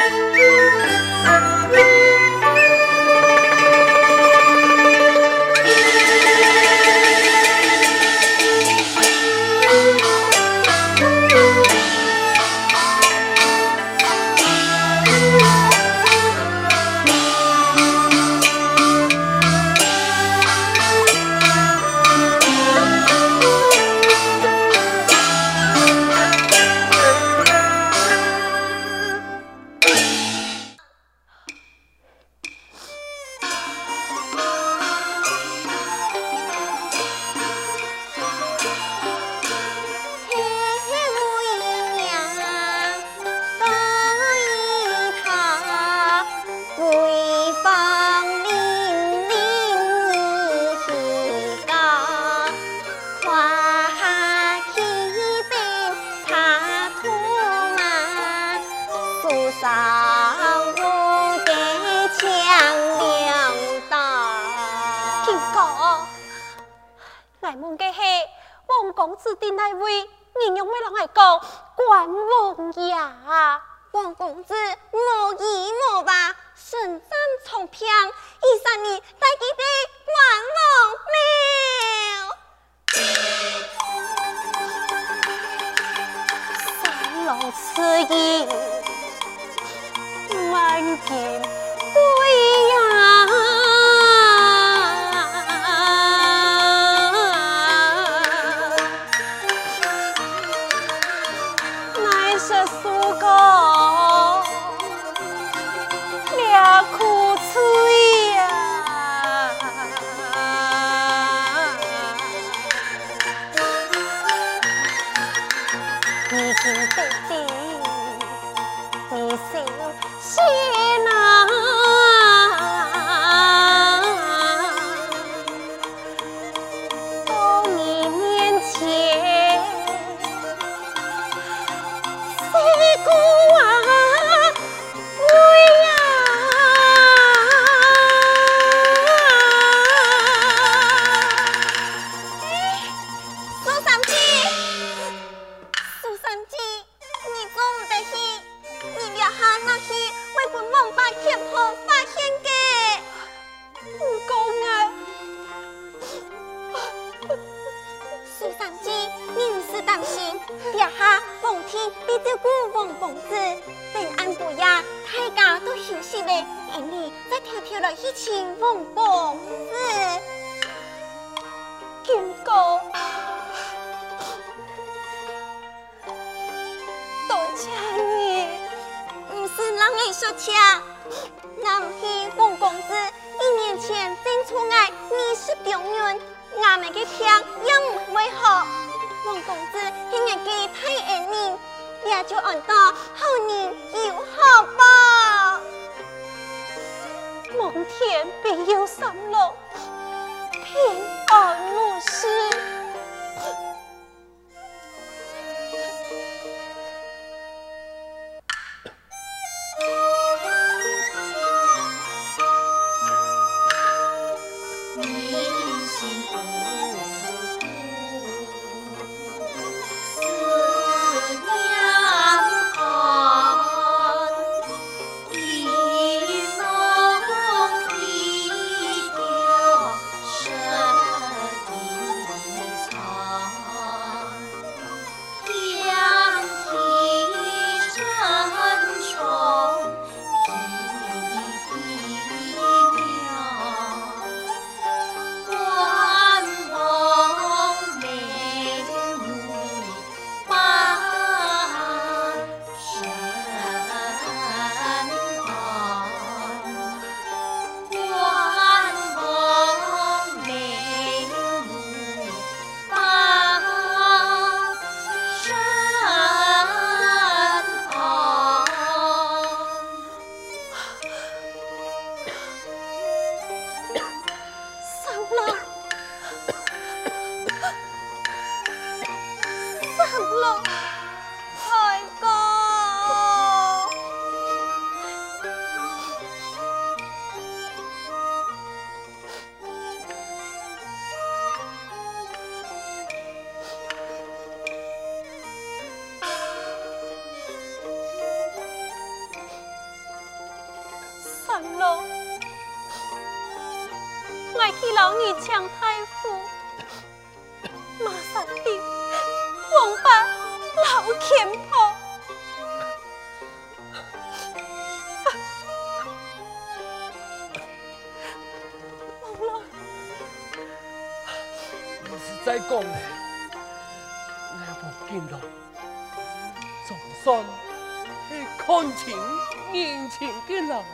Música 孔子的那位，你用咩人爱讲？关王爷，王公子莫疑莫吧，身战从平，一三年带给杯关王庙。三龙此意，满天归。就按到后年就好吧。望天必有三落，平安无事。去老二强太傅，马上的王八老虔婆。再讲咧，我无见咯，总算系看清眼前嘅人了。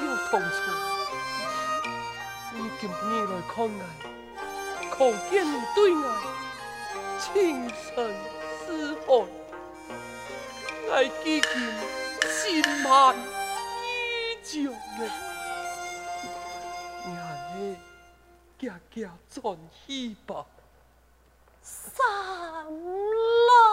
有同处，你今日来看我，可见你对我情深似海，我几经心满意足咧。家家欢喜吧，三郎。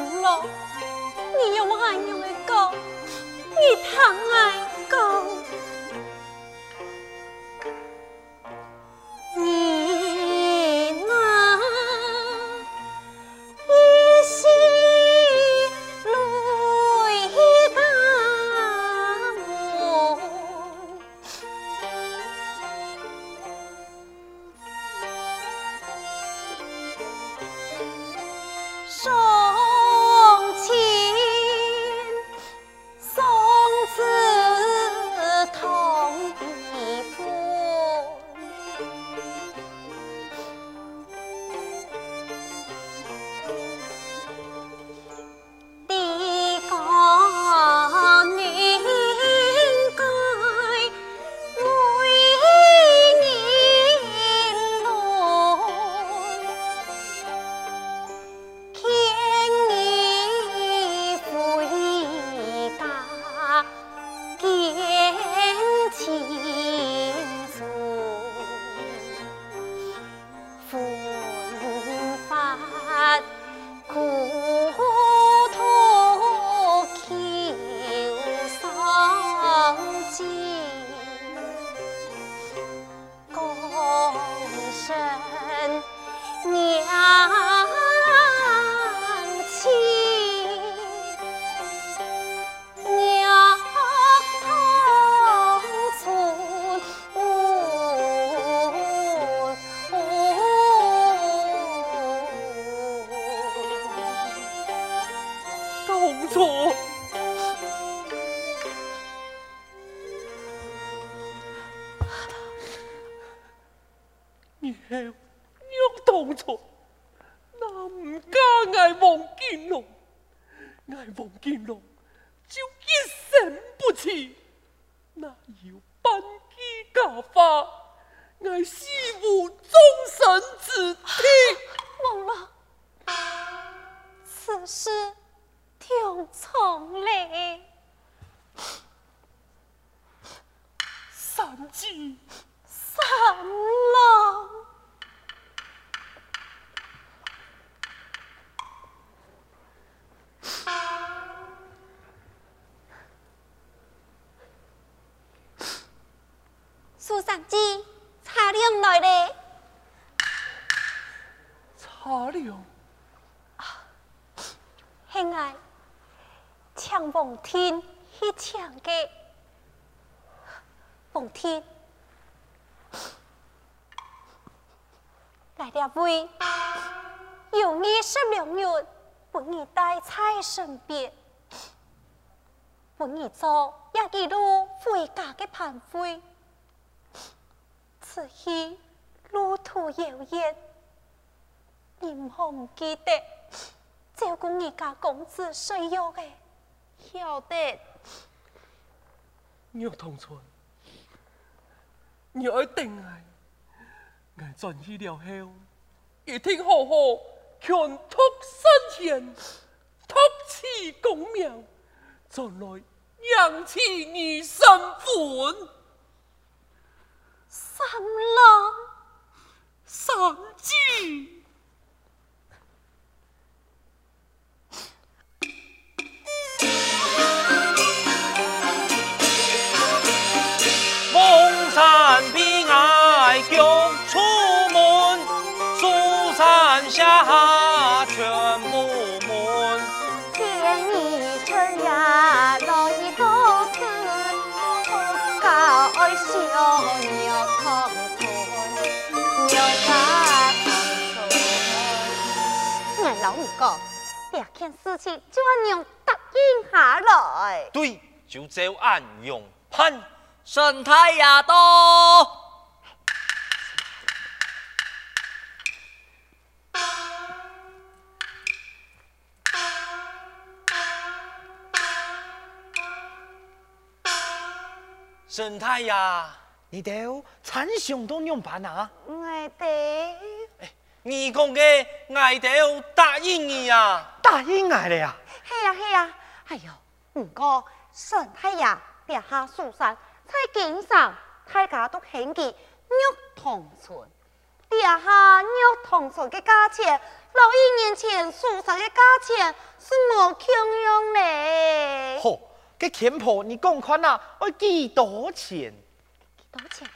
就一生不弃，哪有半句三姐，三郎。苏三姐，茶凉来了。茶凉。兄爱，请王天去抢个。奉天，来了位，有你十两日，不你带在身边，不你做也一路回家的盘费。此去路途遥远，你唔记得照顾你家公子需要的，晓得。玉同村，你爱定爱，爱转去了后，一定好好劝托圣贤，托其功名，将来扬起你身份。三郎，三姐。下全部门。天意春呀，来多次，高小。老五哥，这件事情就按样答应下来。对，就照按样判。沈太呀多。沈太呀，你都参详都用办啊？我哋。你讲嘅爱豆答应你啊？答应爱了呀？系啊系啊，哎呦，唔过沈太爷跌下苏山，在经上大家都嫌弃玉堂村，跌下玉堂村的价钱，六一年前苏山的价钱是冇共样嘞。好，这钱婆你讲款啊，要几多钱？几多钱？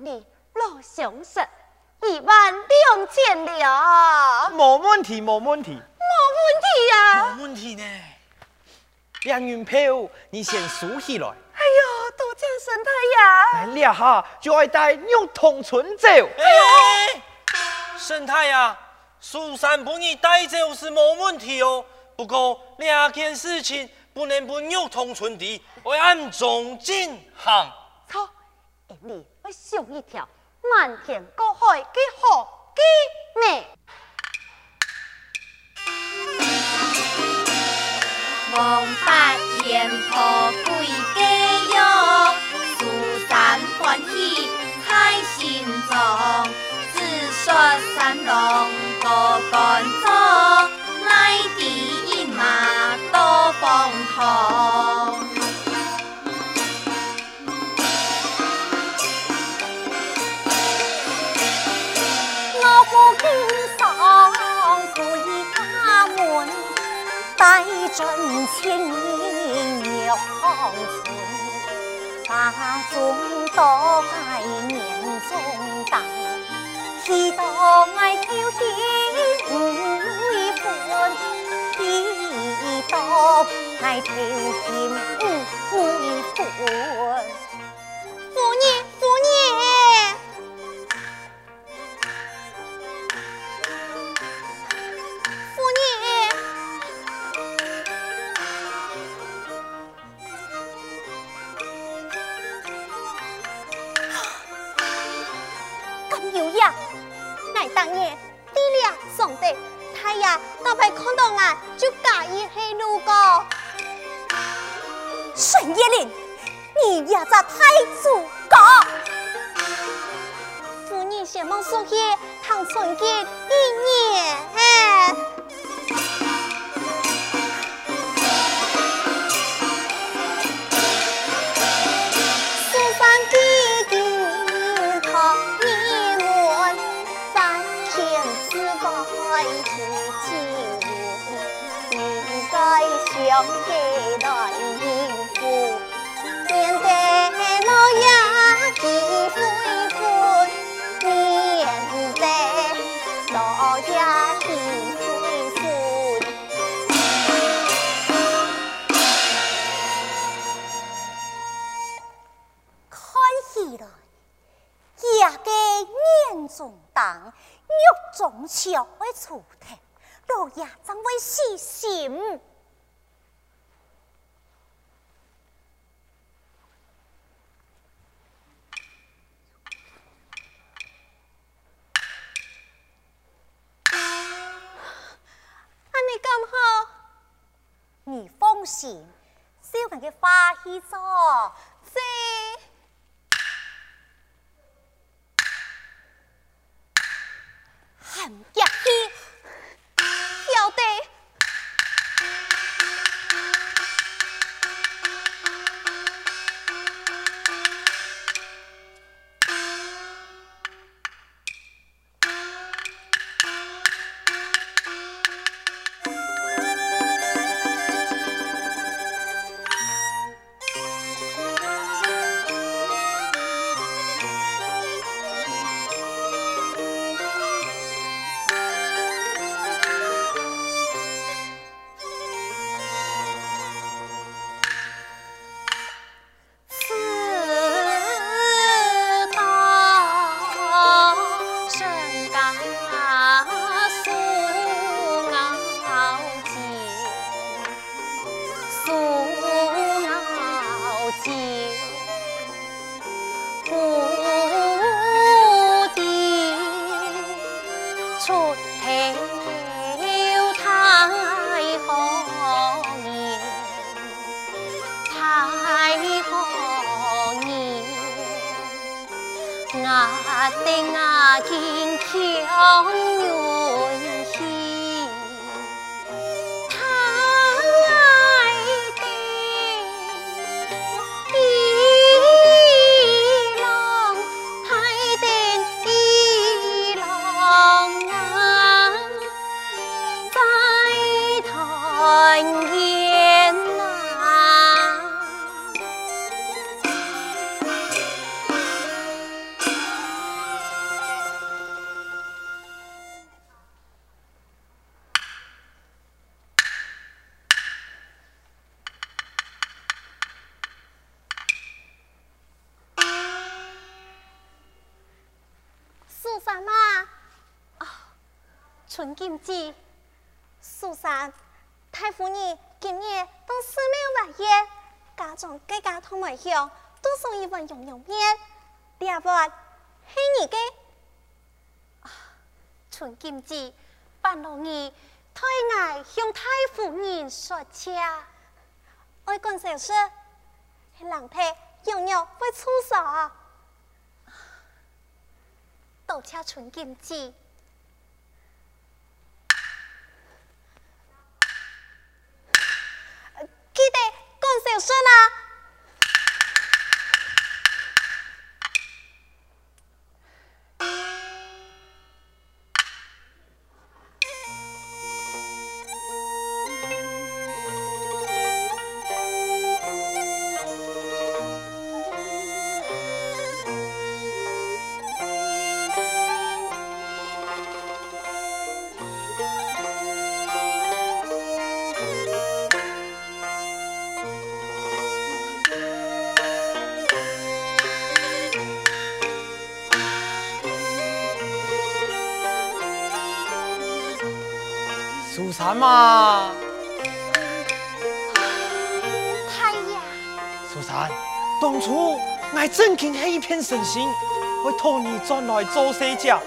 你老相识一万两千了，冇问题，冇问题，冇问题啊，冇问题呢。两元票，你先数起来。哎呦，多谢神太爷。来了哈，就爱带玉堂村走。哎呦，神太爷，苏三不你带走是冇问题哦。不过两件事情不能不玉堂村的，我暗中进行。错，你。想一条漫天过海的好机呢？王八田婆归家哟，苏三欢喜在心中，只说三郎多干燥，来的一马多风头。带阵千年玉堂村，大众多爱念中大，喜多爱挑衅为本，喜多爱挑衅为本。沈月玲，你也在太祖家。夫人先忙送去唐春吉一年。眼中灯，肉中笑会出头，老爷怎会死心？行，小人嘅花喜咗，这很定啊，坚强。春金枝，苏三太夫人今年都四十八岁，家中各家同门乡都送一份羊肉面，两份系你嘅。春金枝，半路儿推爱向太夫人说家，爱讲小事，人体羊肉会出事，多谢春金枝。山吗？太。苏珊，当初我正经黑一片神心，会托你转来周些家。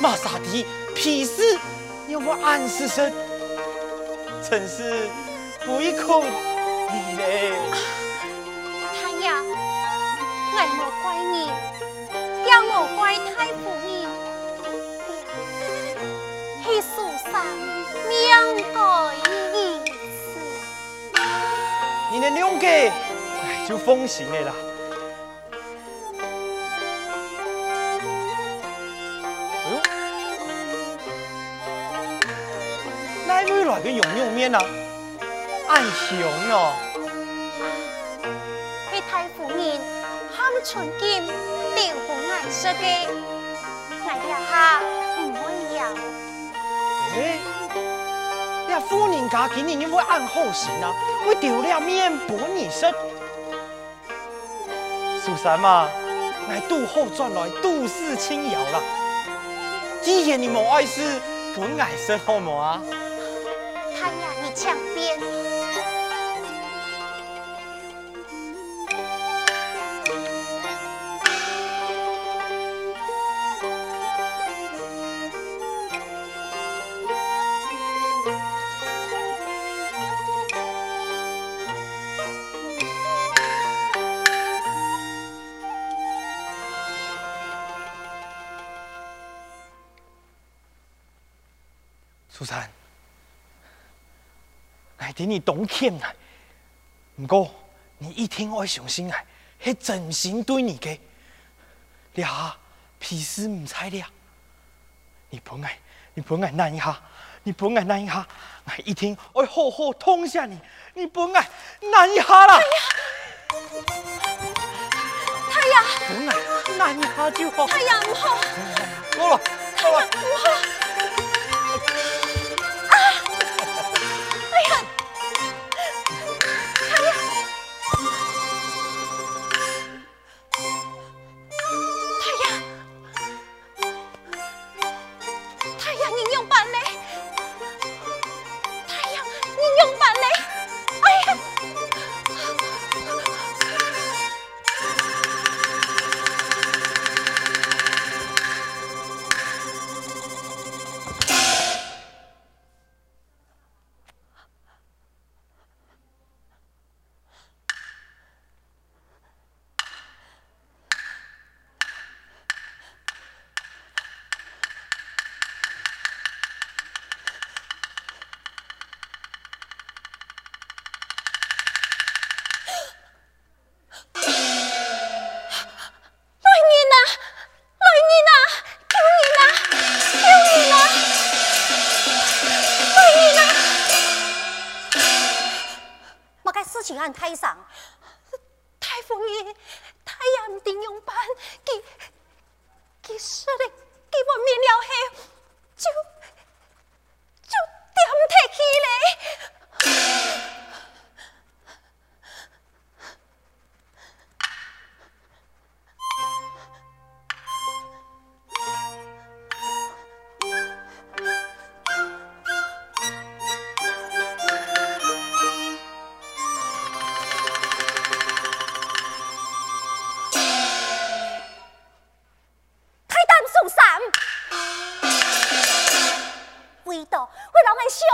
马杀敌，屁事要我暗示声，真是不一空你嘞。太爷，我莫怪你。你的两个，就奉行的啦。哎呦，哪位来个羊肉面啊？暗香哦。去太夫人喊春金留乎颜色的，来了哈唔会要。哎，呀，夫人家今年因为按好心啊，会丢了面薄你身。苏三嘛，乃杜后转来杜氏轻摇啦。既然你冇爱事，本爱食好冇啊？他呀你强辩。苏三，我对你懂欠啊，不过你一定爱相信我，是真心对你的。俩屁事唔猜俩，你不爱，你不爱那一下，你不爱那一下，我一定会好好痛下你，你不爱那一下啦。太阳，不爱那一下就好。太阳唔好，够了，够了。唔好。vale. 太上，太夫人，太阳定用办，佢佢说的，给我免了黑，就就点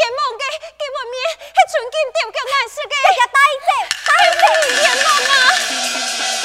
阎王的给我面子还想进殿救难世间大家答应呗答应呗啊！